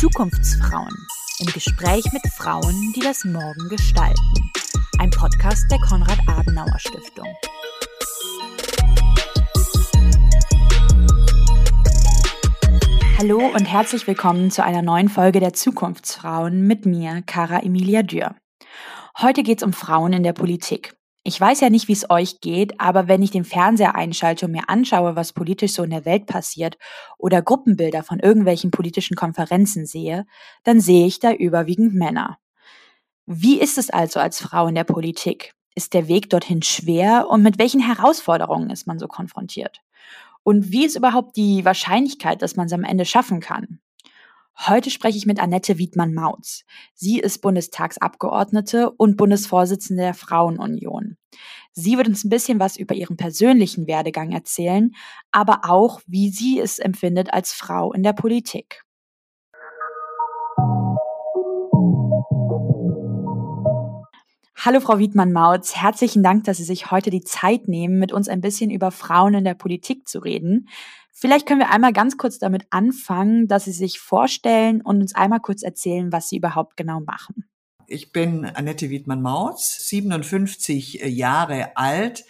Zukunftsfrauen im Gespräch mit Frauen, die das Morgen gestalten. Ein Podcast der Konrad-Adenauer-Stiftung. Hallo und herzlich willkommen zu einer neuen Folge der Zukunftsfrauen mit mir, Cara Emilia Dürr. Heute geht es um Frauen in der Politik. Ich weiß ja nicht, wie es euch geht, aber wenn ich den Fernseher einschalte und mir anschaue, was politisch so in der Welt passiert oder Gruppenbilder von irgendwelchen politischen Konferenzen sehe, dann sehe ich da überwiegend Männer. Wie ist es also als Frau in der Politik? Ist der Weg dorthin schwer und mit welchen Herausforderungen ist man so konfrontiert? Und wie ist überhaupt die Wahrscheinlichkeit, dass man es am Ende schaffen kann? Heute spreche ich mit Annette Wiedmann-Mautz. Sie ist Bundestagsabgeordnete und Bundesvorsitzende der Frauenunion. Sie wird uns ein bisschen was über ihren persönlichen Werdegang erzählen, aber auch, wie sie es empfindet als Frau in der Politik. Hallo Frau Wiedmann-Mautz, herzlichen Dank, dass Sie sich heute die Zeit nehmen, mit uns ein bisschen über Frauen in der Politik zu reden. Vielleicht können wir einmal ganz kurz damit anfangen, dass Sie sich vorstellen und uns einmal kurz erzählen, was Sie überhaupt genau machen. Ich bin Annette Wiedmann-Mautz, 57 Jahre alt,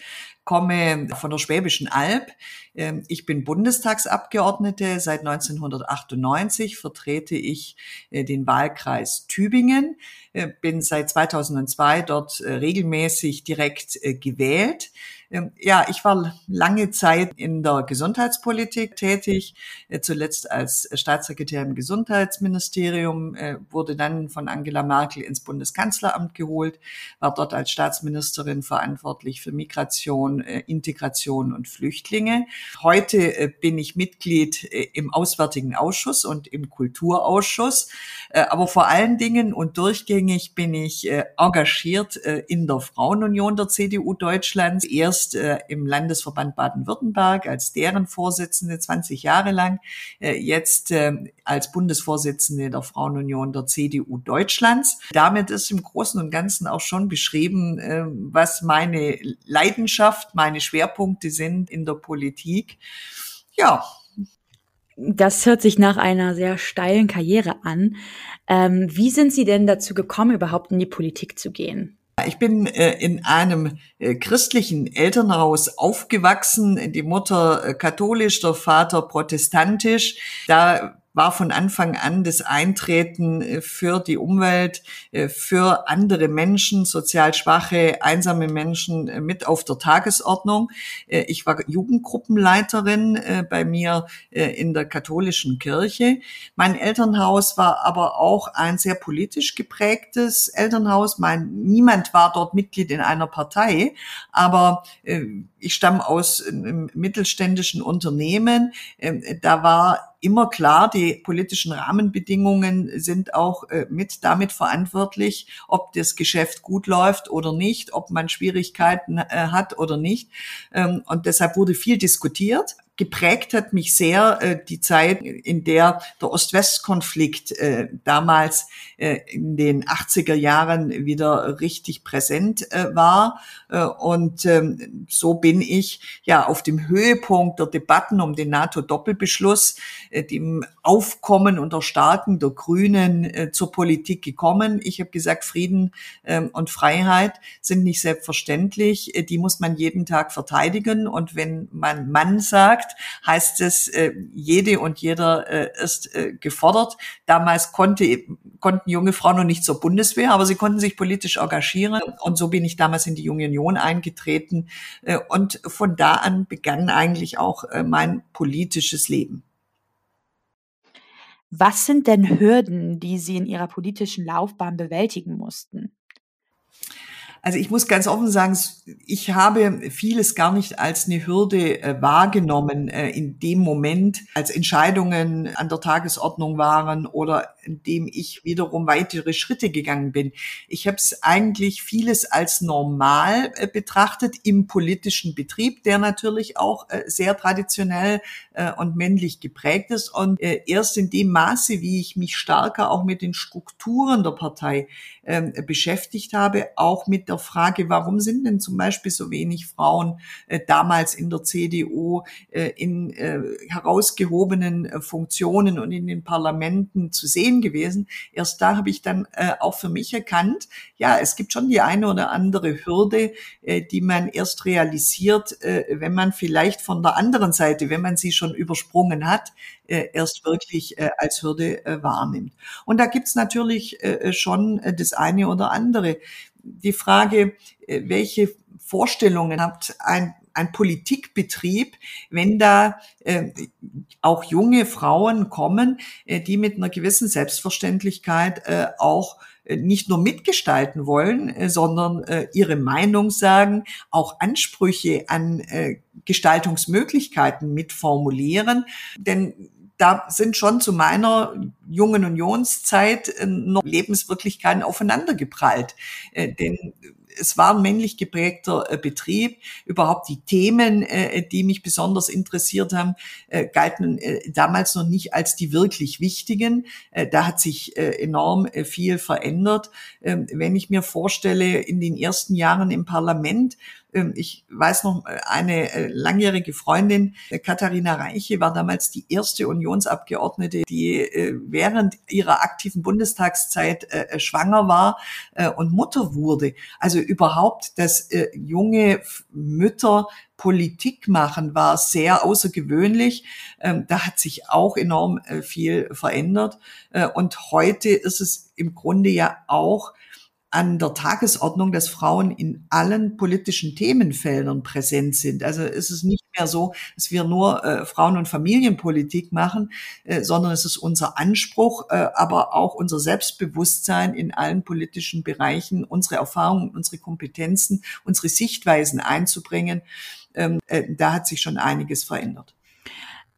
komme von der Schwäbischen Alb. Ähm, ich bin Bundestagsabgeordnete. Seit 1998 vertrete ich äh, den Wahlkreis Tübingen, äh, bin seit 2002 dort äh, regelmäßig direkt gewählt. Ähm, ja, ich war lange Zeit in der Gesundheitspolitik tätig, äh, zuletzt als Staatssekretär im Gesundheitsministerium, äh, wurde dann von Angela Merkel ins Bundeskanzleramt geholt, war dort als Staatsministerin verantwortlich für Migration, äh, Integration und Flüchtlinge. Heute bin ich Mitglied im Auswärtigen Ausschuss und im Kulturausschuss, aber vor allen Dingen und durchgängig bin ich engagiert in der Frauenunion der CDU Deutschlands. Erst erst äh, im Landesverband Baden-Württemberg als deren Vorsitzende 20 Jahre lang, äh, jetzt äh, als Bundesvorsitzende der Frauenunion der CDU Deutschlands. Damit ist im Großen und Ganzen auch schon beschrieben, äh, was meine Leidenschaft, meine Schwerpunkte sind in der Politik. Ja, das hört sich nach einer sehr steilen Karriere an. Ähm, wie sind Sie denn dazu gekommen, überhaupt in die Politik zu gehen? Ich bin äh, in einem äh, christlichen Elternhaus aufgewachsen, die Mutter äh, katholisch, der Vater protestantisch. Da war von Anfang an das Eintreten äh, für die Umwelt, äh, für andere Menschen, sozial schwache, einsame Menschen äh, mit auf der Tagesordnung. Ich war Jugendgruppenleiterin bei mir in der katholischen Kirche. Mein Elternhaus war aber auch ein sehr politisch geprägtes Elternhaus. Mein, niemand war dort Mitglied in einer Partei, aber ich stamme aus einem mittelständischen Unternehmen. Ähm, da war immer klar, die politischen Rahmenbedingungen sind auch äh, mit damit verantwortlich, ob das Geschäft gut läuft oder nicht, ob man Schwierigkeiten äh, hat oder nicht. Ähm, und deshalb wurde viel diskutiert geprägt hat mich sehr äh, die Zeit, in der der Ost-West-Konflikt äh, damals äh, in den 80er Jahren wieder richtig präsent äh, war. Äh, und ähm, so bin ich ja auf dem Höhepunkt der Debatten um den NATO-Doppelbeschluss, äh, dem Aufkommen und Erstarken der Grünen äh, zur Politik gekommen. Ich habe gesagt, Frieden äh, und Freiheit sind nicht selbstverständlich. Äh, die muss man jeden Tag verteidigen. Und wenn man Mann sagt, sagt, heißt es, äh, jede und jeder äh, ist äh, gefordert. Damals konnte, konnten junge Frauen noch nicht zur Bundeswehr, aber sie konnten sich politisch engagieren. Und so bin ich damals in die Junge Union eingetreten. Und von da an begann eigentlich auch mein politisches Leben. Was sind denn Hürden, die Sie in Ihrer politischen Laufbahn bewältigen mussten? Also ich muss ganz offen sagen, ich habe vieles gar nicht als eine Hürde äh, wahrgenommen äh, in dem Moment, als Entscheidungen an der Tagesordnung waren oder in dem ich wiederum weitere Schritte gegangen bin. Ich habe es eigentlich vieles als normal äh, betrachtet im politischen Betrieb, der natürlich auch sehr traditionell und männlich geprägt ist. Und erst in dem Maße, wie ich mich stärker auch mit den Strukturen der Partei ähm, beschäftigt habe, auch mit der Frage, warum sind denn zum Beispiel so wenig Frauen äh, damals in der CDU äh, in äh, herausgehobenen äh, Funktionen und in den Parlamenten zu sehen gewesen. Erst da habe ich dann äh, auch für mich erkannt, ja, es gibt schon die eine oder andere Hürde, äh, die man erst realisiert, äh, wenn man vielleicht von der anderen Seite, wenn man sie schon übersprungen hat, erst wirklich äh, als Hürde äh, wahrnimmt. Und da gibt's natürlich äh, schon äh, das eine oder andere. Die Frage, äh, welche Vorstellungen hat ein ein Politikbetrieb, wenn da äh, auch junge Frauen kommen, äh, die mit einer gewissen Selbstverständlichkeit äh, auch äh, nicht nur mitgestalten wollen, äh, sondern äh, ihre Meinung sagen, auch Ansprüche an Gestaltungsmöglichkeiten mitformulieren. Denn da sind schon zu meiner jungen Unionszeit noch Lebenswirklichkeiten aufeinandergeprallt. Denn es war ein männlich geprägter äh, Betrieb. Überhaupt die Themen, äh, die mich besonders interessiert haben, äh, galten damals noch nicht als die wirklich wichtigen. da hat sich enorm viel verändert. Ähm, wenn ich mir vorstelle, in den ersten Jahren im Parlament, ich weiß noch, äh, eine äh, langjährige Freundin, äh, Katharina Reiche, war damals die erste Unionsabgeordnete, die während ihrer aktiven Bundestagszeit schwanger war und Mutter wurde. Also überhaupt, dass junge Mütter Politik machen, war sehr außergewöhnlich. Ähm, da hat sich auch enorm viel verändert. Und heute ist es im Grunde ja auch an der Tagesordnung, dass Frauen in allen politischen Themenfeldern präsent sind. Also ist es nicht mehr so, dass wir nur äh, Frauen- und Familienpolitik machen, äh, sondern es ist unser Anspruch, äh, aber auch unser Selbstbewusstsein in allen politischen Bereichen, unsere Erfahrungen, unsere Kompetenzen, unsere Sichtweisen einzubringen. Ähm, äh, da hat sich schon einiges verändert.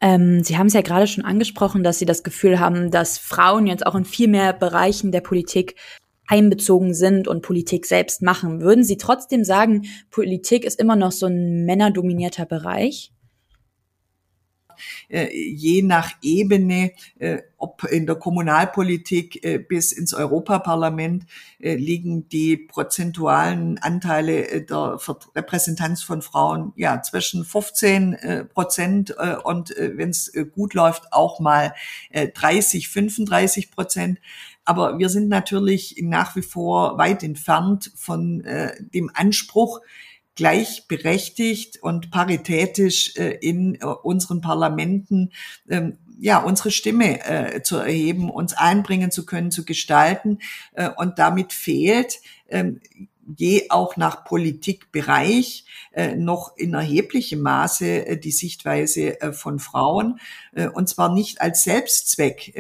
Ähm, Sie haben es ja gerade schon angesprochen, dass Sie das Gefühl haben, dass Frauen jetzt auch in viel mehr Bereichen der Politik einbezogen sind und Politik selbst machen. Würden Sie trotzdem sagen, Politik ist immer noch so ein männerdominierter Bereich? Äh, je nach Ebene, äh, ob in der Kommunalpolitik äh, bis ins Europaparlament, liegen die prozentualen Anteile der Repräsentanz von Frauen ja zwischen 15 Prozent und wenn es gut läuft auch mal 30, 35 Prozent. Aber wir sind natürlich nach wie vor weit entfernt von äh, dem Anspruch, gleichberechtigt und paritätisch äh, in äh, unseren Parlamenten ähm, ja unsere Stimme äh, zu erheben, uns einbringen zu können, zu gestalten. Äh, und damit fehlt ähm, je auch nach Politikbereich äh, noch in erheblichem Maße äh, die Sichtweise von Frauen und zwar nicht als Selbstzweck.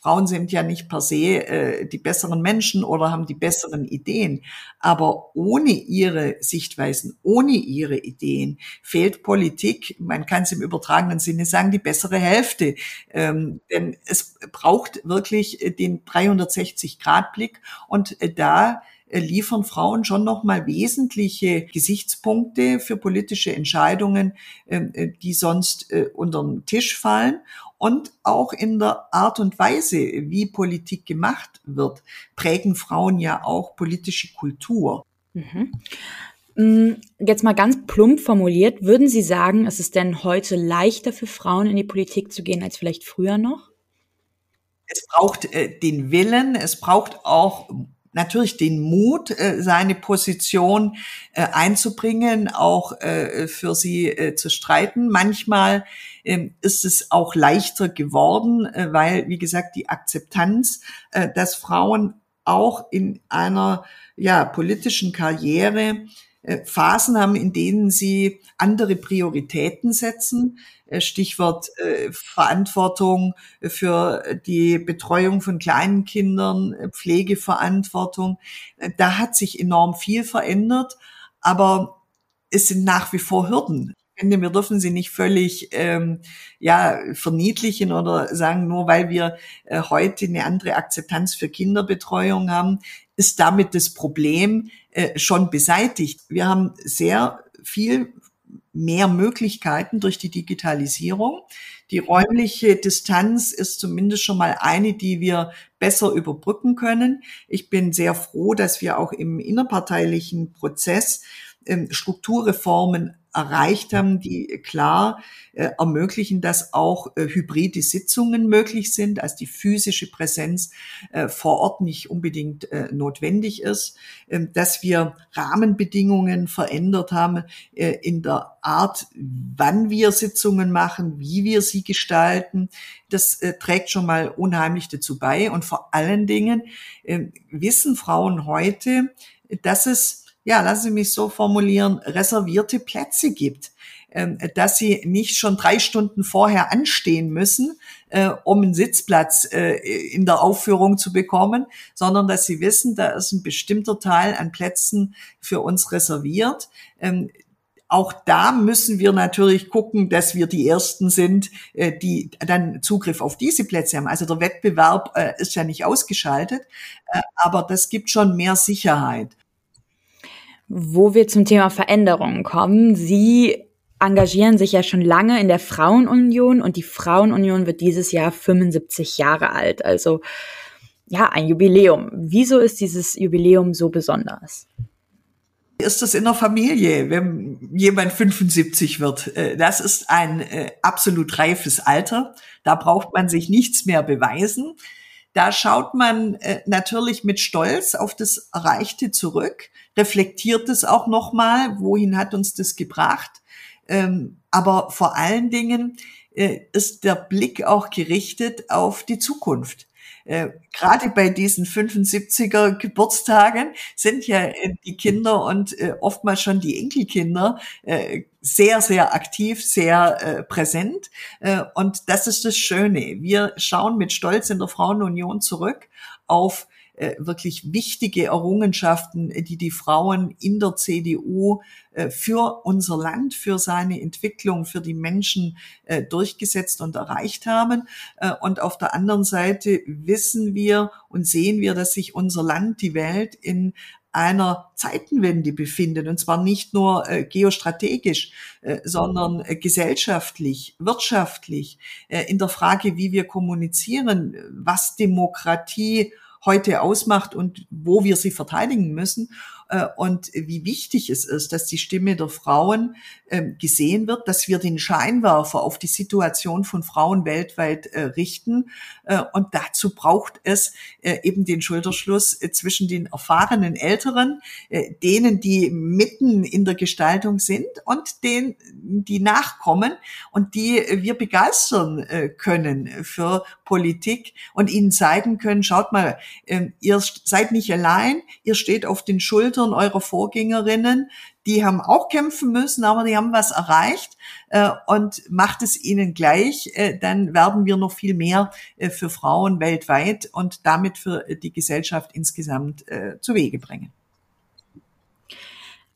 Frauen sind ja nicht per se äh, die besseren Menschen oder haben die besseren Ideen. Aber ohne ihre Sichtweisen, ohne ihre Ideen fehlt Politik, man kann es im übertragenen Sinne sagen, die bessere Hälfte. Ähm, denn es braucht wirklich den 360-Grad-Blick und äh, da liefern Frauen schon nochmal wesentliche Gesichtspunkte für politische Entscheidungen, ähm, äh, die sonst äh, unter den Tisch fallen. Und auch in der Art und Weise, wie Politik gemacht wird, prägen Frauen ja auch politische Kultur. Mhm. Mm, jetzt mal ganz plump formuliert, würden Sie sagen, ist es denn heute leichter für Frauen in die Politik zu gehen als vielleicht früher noch? Es braucht äh, den Willen, es braucht auch natürlich den Mut, äh, seine Position äh, einzubringen, auch äh, für sie zu streiten. Manchmal ähm, ist es auch leichter geworden, weil, wie gesagt, die Akzeptanz, dass Frauen auch in einer ja, politischen Karriere Phasen haben, in denen sie andere Prioritäten setzen, äh, Stichwort äh, Verantwortung für die Betreuung von kleinen Kindern, äh, Pflegeverantwortung. Da hat sich enorm viel verändert, aber es sind nach wie vor Hürden. Finde, wir dürfen sie nicht völlig ähm, ja, verniedlichen oder sagen, nur weil wir äh, heute eine andere Akzeptanz für Kinderbetreuung haben, ist damit das Problem äh, schon beseitigt. Wir haben sehr viel mehr Möglichkeiten durch die Digitalisierung. Die räumliche Distanz ist zumindest schon mal eine, die wir besser überbrücken können. Ich bin sehr froh, dass wir auch im innerparteilichen Prozess Strukturreformen erreicht haben, die klar äh, ermöglichen, dass auch äh, hybride Sitzungen möglich sind, als die physische Präsenz äh, vor Ort nicht unbedingt äh, notwendig ist, ähm, dass wir Rahmenbedingungen verändert haben äh, in der Art, wann wir Sitzungen machen, wie wir sie gestalten. Das äh, trägt schon mal unheimlich dazu bei. Und vor allen Dingen ähm, wissen Frauen heute, dass es ja, lassen Sie mich so formulieren, reservierte Plätze gibt, ähm, dass Sie nicht schon drei Stunden vorher anstehen müssen, äh, um einen Sitzplatz äh, in der Aufführung zu bekommen, sondern dass Sie wissen, da ist ein bestimmter Teil an Plätzen für uns reserviert. Ähm, auch da müssen wir natürlich gucken, dass wir die Ersten sind, äh, die dann Zugriff auf diese Plätze haben. Also der Wettbewerb ist ja nicht ausgeschaltet, aber das gibt schon mehr Sicherheit wo wir zum Thema Veränderungen kommen. Sie engagieren sich ja schon lange in der Frauenunion und die Frauenunion wird dieses Jahr 75 Jahre alt. Also ja, ein Jubiläum. Wieso ist dieses Jubiläum so besonders? Ist das in der Familie, wenn jemand 75 wird? Äh, das ist ein äh, absolut reifes Alter. Da braucht man sich nichts mehr beweisen. Da schaut man äh, natürlich mit Stolz auf das Erreichte zurück, reflektiert es auch nochmal, wohin hat uns das gebracht. Ähm, aber vor allen Dingen äh, ist der Blick auch gerichtet auf die Zukunft. Äh, gerade bei diesen 75er Geburtstagen sind ja äh, die Kinder und äh, oftmals schon die Enkelkinder äh, sehr, sehr aktiv, sehr äh, präsent. Äh, und das ist das Schöne. Wir schauen mit Stolz in der Frauenunion zurück auf wirklich wichtige Errungenschaften, die die Frauen in der CDU äh, für unser Land, für seine Entwicklung, für die Menschen äh, durchgesetzt und erreicht haben. Und auf der anderen Seite wissen wir und sehen wir, dass sich unser Land, die Welt in einer Zeitenwende befindet, und zwar nicht nur äh, geostrategisch, äh, sondern äh, gesellschaftlich, wirtschaftlich, in der Frage, wie wir kommunizieren, was Demokratie heute ausmacht und wo wir sie verteidigen müssen und wie wichtig es ist, dass die Stimme der Frauen ähm, gesehen wird, dass wir den Scheinwerfer auf die Situation von Frauen weltweit äh, richten. Äh, und dazu braucht es eben den Schulterschluss zwischen den erfahrenen Älteren, denen, die mitten in der Gestaltung sind und denen, die nachkommen und die wir begeistern können für Politik und ihnen zeigen können, schaut mal, ähm, ihr seid nicht allein, ihr steht auf den Schultern Schultern eurer Vorgängerinnen. Die haben auch kämpfen müssen, aber die haben was erreicht äh, und macht es ihnen gleich, äh, dann werden wir noch viel mehr äh, für Frauen weltweit und damit für die Gesellschaft insgesamt äh, zu Wege bringen.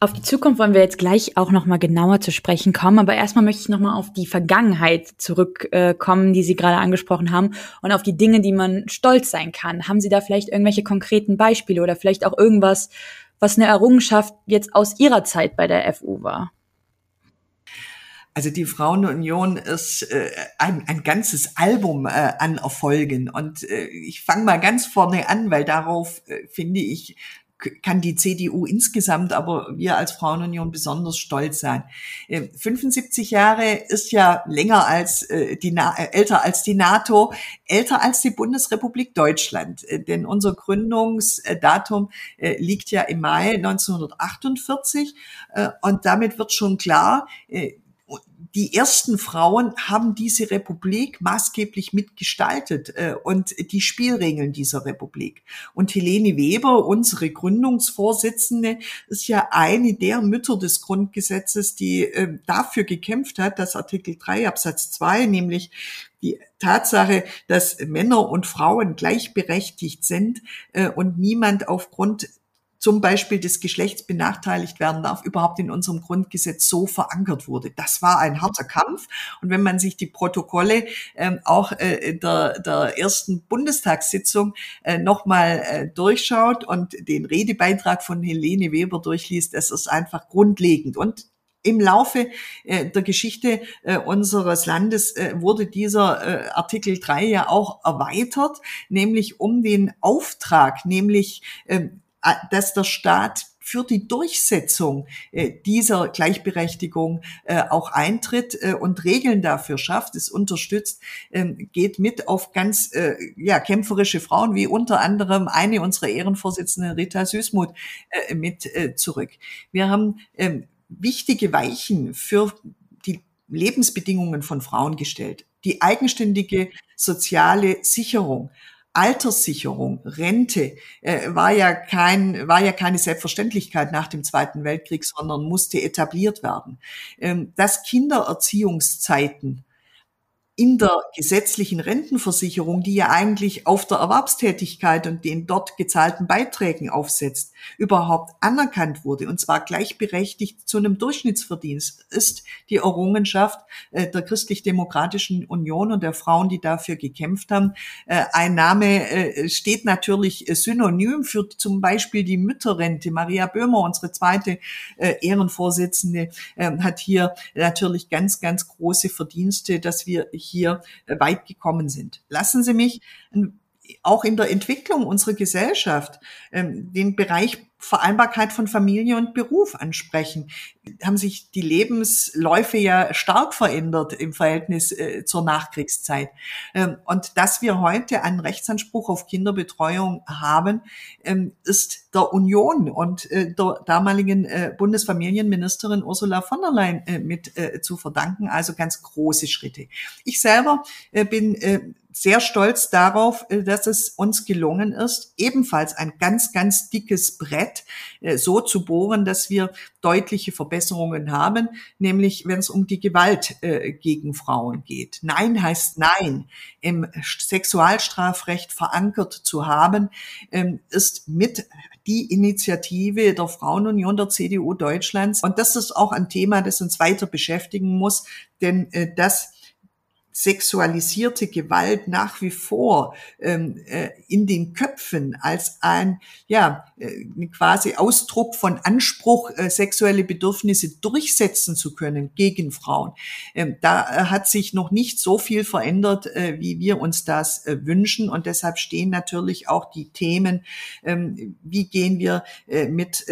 Auf die Zukunft wollen wir jetzt gleich auch noch mal genauer zu sprechen kommen, aber erstmal möchte ich noch mal auf die Vergangenheit zurückkommen, äh, die Sie gerade angesprochen haben und auf die Dinge, die man stolz sein kann. Haben Sie da vielleicht irgendwelche konkreten Beispiele oder vielleicht auch irgendwas, was eine Errungenschaft jetzt aus Ihrer Zeit bei der FU war? Also die Frauenunion ist äh, ein, ein ganzes Album äh, an Erfolgen. Und äh, ich fange mal ganz vorne an, weil darauf, äh, finde ich, kann die CDU insgesamt, aber wir als Frauenunion besonders stolz sein. 75 äh, Jahre ist ja länger als äh, die, äh, älter als die NATO, älter als die Bundesrepublik Deutschland, denn unser Gründungsdatum liegt ja im Mai 1948 und damit wird schon klar, die ersten Frauen haben diese Republik maßgeblich mitgestaltet äh, und die Spielregeln dieser Republik. Und Helene Weber, unsere Gründungsvorsitzende, ist ja eine der Mütter des Grundgesetzes, die äh, dafür gekämpft hat, dass Artikel 3 Absatz 2, nämlich die Tatsache, dass Männer und Frauen gleichberechtigt sind äh, und niemand aufgrund zum Beispiel des Geschlechts benachteiligt werden darf, überhaupt in unserem Grundgesetz so verankert wurde. Das war ein harter Kampf. Und wenn man sich die Protokolle ähm, auch äh, der, der ersten Bundestagssitzung äh, nochmal äh, durchschaut und den Redebeitrag von Helene Weber durchliest, das ist einfach grundlegend. Und im Laufe äh, der Geschichte äh, unseres Landes äh, wurde dieser äh, Artikel 3 ja auch erweitert, nämlich um den Auftrag, nämlich ähm, dass der Staat für die Durchsetzung äh, dieser Gleichberechtigung äh, auch eintritt äh, und Regeln dafür schafft, es unterstützt, ähm, geht mit auf ganz äh, ja, kämpferische Frauen, wie unter anderem eine unserer Ehrenvorsitzenden, Rita Süßmuth, äh, mit äh, zurück. Wir haben ähm, wichtige Weichen für die Lebensbedingungen von Frauen gestellt. Die eigenständige soziale Sicherung Alterssicherung, Rente äh, war ja kein war ja keine Selbstverständlichkeit nach dem Zweiten Weltkrieg, sondern musste etabliert werden. Ähm, dass Kindererziehungszeiten in der gesetzlichen Rentenversicherung, die ja eigentlich auf der Erwerbstätigkeit und den dort gezahlten Beiträgen aufsetzt, überhaupt anerkannt wurde, und zwar gleichberechtigt zu einem Durchschnittsverdienst, ist die Errungenschaft äh, der Christlich-Demokratischen Union und der Frauen, die dafür gekämpft haben. Äh, ein Name äh, steht natürlich synonym für zum Beispiel die Mütterrente. Maria Böhmer, unsere zweite Ehrenvorsitzende, hat hier natürlich ganz, ganz große Verdienste, dass wir hier äh, weit gekommen sind. Lassen Sie mich auch in der Entwicklung unserer Gesellschaft ähm, den Bereich Vereinbarkeit von Familie und Beruf ansprechen. Haben sich die Lebensläufe ja stark verändert im Verhältnis äh, zur Nachkriegszeit. Ähm, und dass wir heute einen Rechtsanspruch auf Kinderbetreuung haben, ähm, ist der Union und äh, der damaligen äh, Bundesfamilienministerin Ursula von der Leyen äh, mit äh, zu verdanken. Also ganz große Schritte. Ich selber äh, bin sehr stolz darauf, äh, dass es uns gelungen ist, ebenfalls ein ganz, ganz dickes Brett äh, so zu bohren, dass wir deutliche Verbesserungen haben, nämlich wenn es um die Gewalt äh, gegen Frauen geht. Nein heißt Nein. Im Sexualstrafrecht verankert zu haben, ähm, ist mit die Initiative der Frauenunion der CDU Deutschlands. Und das ist auch ein Thema, das uns weiter beschäftigen muss, denn das sexualisierte Gewalt nach wie vor ähm, äh, in den Köpfen als ein ja äh, quasi Ausdruck von Anspruch, äh, sexuelle Bedürfnisse durchsetzen zu können gegen Frauen. Ähm, da äh, hat sich noch nicht so viel verändert, äh, wie wir uns das äh, wünschen und deshalb stehen natürlich auch die Themen, ähm, wie gehen wir mit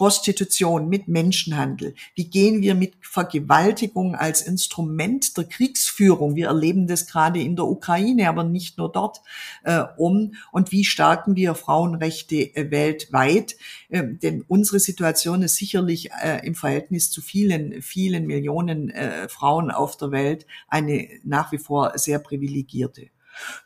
Prostitution, mit Menschenhandel? Wie gehen wir mit Vergewaltigung als Instrument der Kriegsführung? Wir erleben das gerade in der Ukraine, aber nicht nur dort äh, um. Und wie stärken wir Frauenrechte äh, weltweit? Äh, denn unsere Situation ist sicherlich äh, im Verhältnis zu vielen, vielen Millionen äh, Frauen auf der Welt eine nach wie vor sehr privilegierte.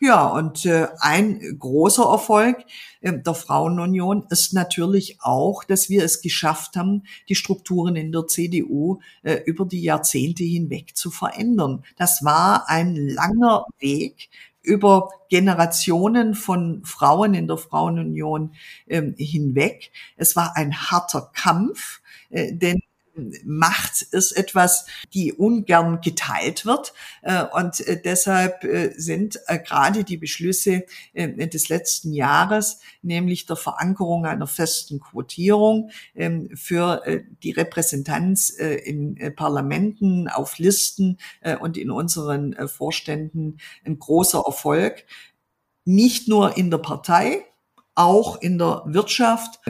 Ja, und äh, ein großer Erfolg äh, der Frauenunion ist natürlich auch, dass wir es geschafft haben, die Strukturen in der CDU äh, über die Jahrzehnte hinweg zu verändern. Das war ein langer Weg über Generationen von Frauen in der Frauenunion ähm, hinweg. Es war ein harter Kampf, äh, denn Macht ist etwas, die ungern geteilt wird. Äh, und äh, deshalb äh, sind gerade die Beschlüsse des letzten Jahres, nämlich der Verankerung einer festen Quotierung ähm, für die Repräsentanz in Parlamenten, auf Listen und in unseren Vorständen ein großer Erfolg. Nicht nur in der Partei, auch in der Wirtschaft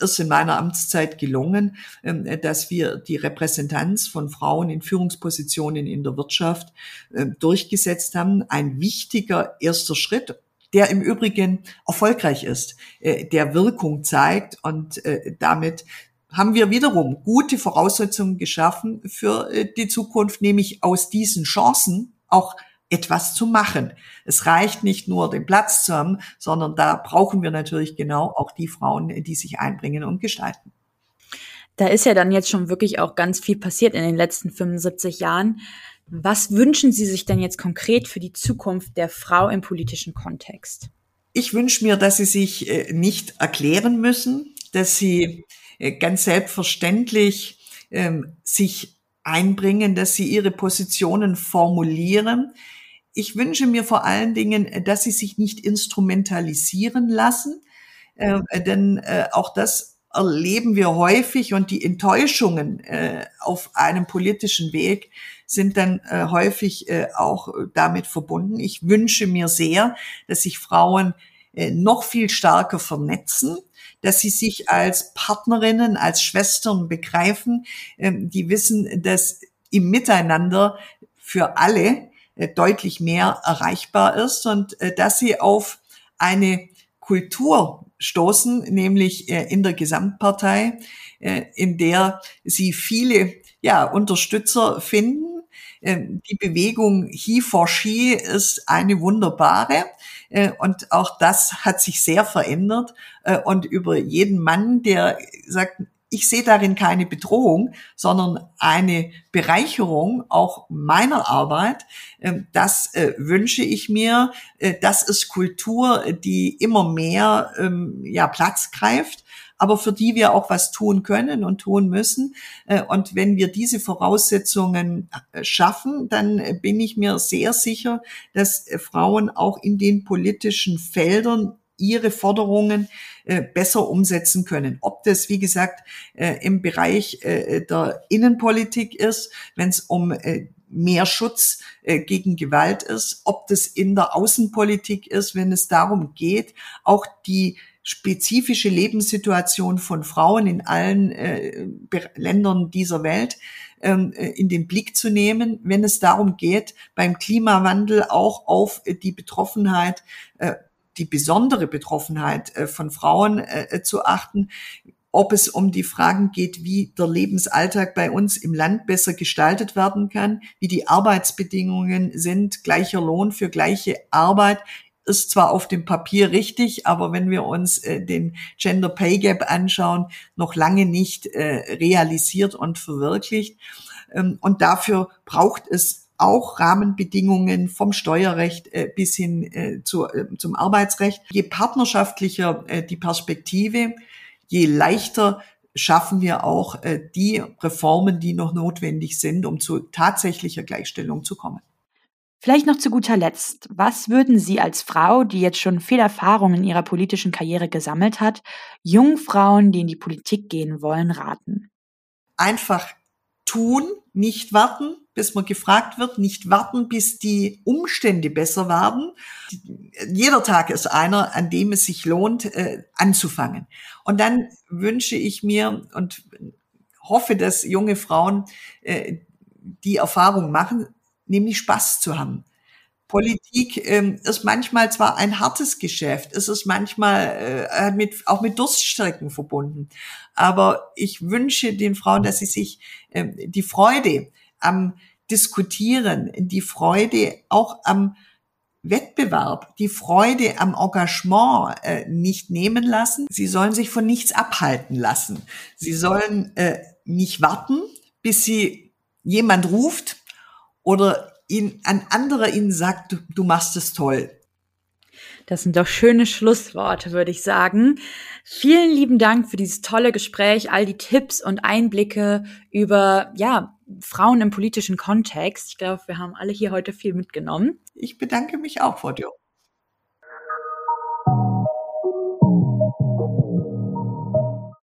ist in meiner Amtszeit gelungen, ähm, dass wir die Repräsentanz von Frauen in Führungspositionen in der Wirtschaft ähm, durchgesetzt haben. Ein wichtiger erster Schritt der im Übrigen erfolgreich ist, äh, der Wirkung zeigt und äh, damit haben wir wiederum gute Voraussetzungen geschaffen für äh, die Zukunft, nämlich aus diesen Chancen auch etwas zu machen. Es reicht nicht nur, den Platz zu haben, sondern da brauchen wir natürlich genau auch die Frauen, die sich einbringen und gestalten. Da ist ja dann jetzt schon wirklich auch ganz viel passiert in den letzten 75 Jahren. Was wünschen Sie sich denn jetzt konkret für die Zukunft der Frau im politischen Kontext? Ich wünsche mir, dass sie sich äh, nicht erklären müssen, dass sie äh, ganz selbstverständlich ähm, sich einbringen, dass sie ihre Positionen formulieren, ich wünsche mir vor allen Dingen, äh, dass sie sich nicht instrumentalisieren lassen, äh, denn äh, auch das erleben wir häufig und die Enttäuschungen äh, auf einem politischen Weg sind dann äh, häufig äh, auch damit verbunden. Ich wünsche mir sehr, dass sich Frauen äh, noch viel stärker vernetzen, dass sie sich als Partnerinnen, als Schwestern begreifen, äh, die wissen, dass im Miteinander für alle äh, deutlich mehr erreichbar ist und äh, dass sie auf eine Kultur stoßen, nämlich äh, in der Gesamtpartei, äh, in der sie viele ja, Unterstützer finden. Ähm, die Bewegung He for She ist eine wunderbare äh, und auch das hat sich sehr verändert. Und über jeden Mann, der sagt, ich sehe darin keine Bedrohung, sondern eine Bereicherung auch meiner Arbeit. Ähm, das äh, wünsche ich mir. Äh, das ist Kultur, die immer mehr ähm, ja, Platz greift aber für die wir auch was tun können und tun müssen. Äh, und wenn wir diese Voraussetzungen schaffen, dann bin ich mir sehr sicher, dass Frauen auch in den politischen Feldern ihre Forderungen äh, besser umsetzen können. Ob das, wie gesagt, äh, im Bereich äh, der Innenpolitik ist, wenn es um mehr Schutz gegen Gewalt ist, ob das in der Außenpolitik ist, wenn es darum geht, auch die spezifische Lebenssituation von Frauen in allen äh, Ländern dieser Welt ähm, äh, in den Blick zu nehmen, wenn es darum geht, beim Klimawandel auch auf die Betroffenheit äh, die besondere Betroffenheit äh, von Frauen äh, äh, zu achten, ob es um die Fragen geht, wie der Lebensalltag bei uns im Land besser gestaltet werden kann, wie die Arbeitsbedingungen sind, gleicher Lohn für gleiche Arbeit ist zwar auf dem Papier richtig, aber wenn wir uns den Gender Pay Gap anschauen, noch lange nicht realisiert und verwirklicht. Ähm, und dafür braucht es auch Rahmenbedingungen vom Steuerrecht äh, bis hin äh, zu, äh, zum Arbeitsrecht. Je partnerschaftlicher die Perspektive, je leichter schaffen wir auch die Reformen, die noch notwendig sind, um zu tatsächlicher Gleichstellung zu kommen. Vielleicht noch zu guter Letzt. Was würden Sie als Frau, die jetzt schon viel Erfahrung in ihrer politischen Karriere gesammelt hat, jungen Frauen, die in die Politik gehen wollen, raten? Einfach tun, nicht warten, bis man gefragt wird, nicht warten, bis die Umstände besser werden. Jeder Tag ist einer, an dem es sich lohnt, äh, anzufangen. Und dann wünsche ich mir und hoffe, dass junge Frauen äh, die Erfahrung machen, nämlich Spaß zu haben. Politik ähm, ist manchmal zwar ein hartes Geschäft, es ist manchmal äh, mit, auch mit Durststrecken verbunden, aber ich wünsche den Frauen, dass sie sich ähm, die Freude am Diskutieren, die Freude auch am Wettbewerb, die Freude am Engagement äh, nicht nehmen lassen. Sie sollen sich von nichts abhalten lassen. Sie sollen äh, nicht warten, bis sie jemand ruft oder ihn, ein anderer ihnen sagt, du, du machst es toll. Das sind doch schöne Schlussworte, würde ich sagen. Vielen lieben Dank für dieses tolle Gespräch, all die Tipps und Einblicke über, ja, Frauen im politischen Kontext. Ich glaube, wir haben alle hier heute viel mitgenommen. Ich bedanke mich auch vor dir.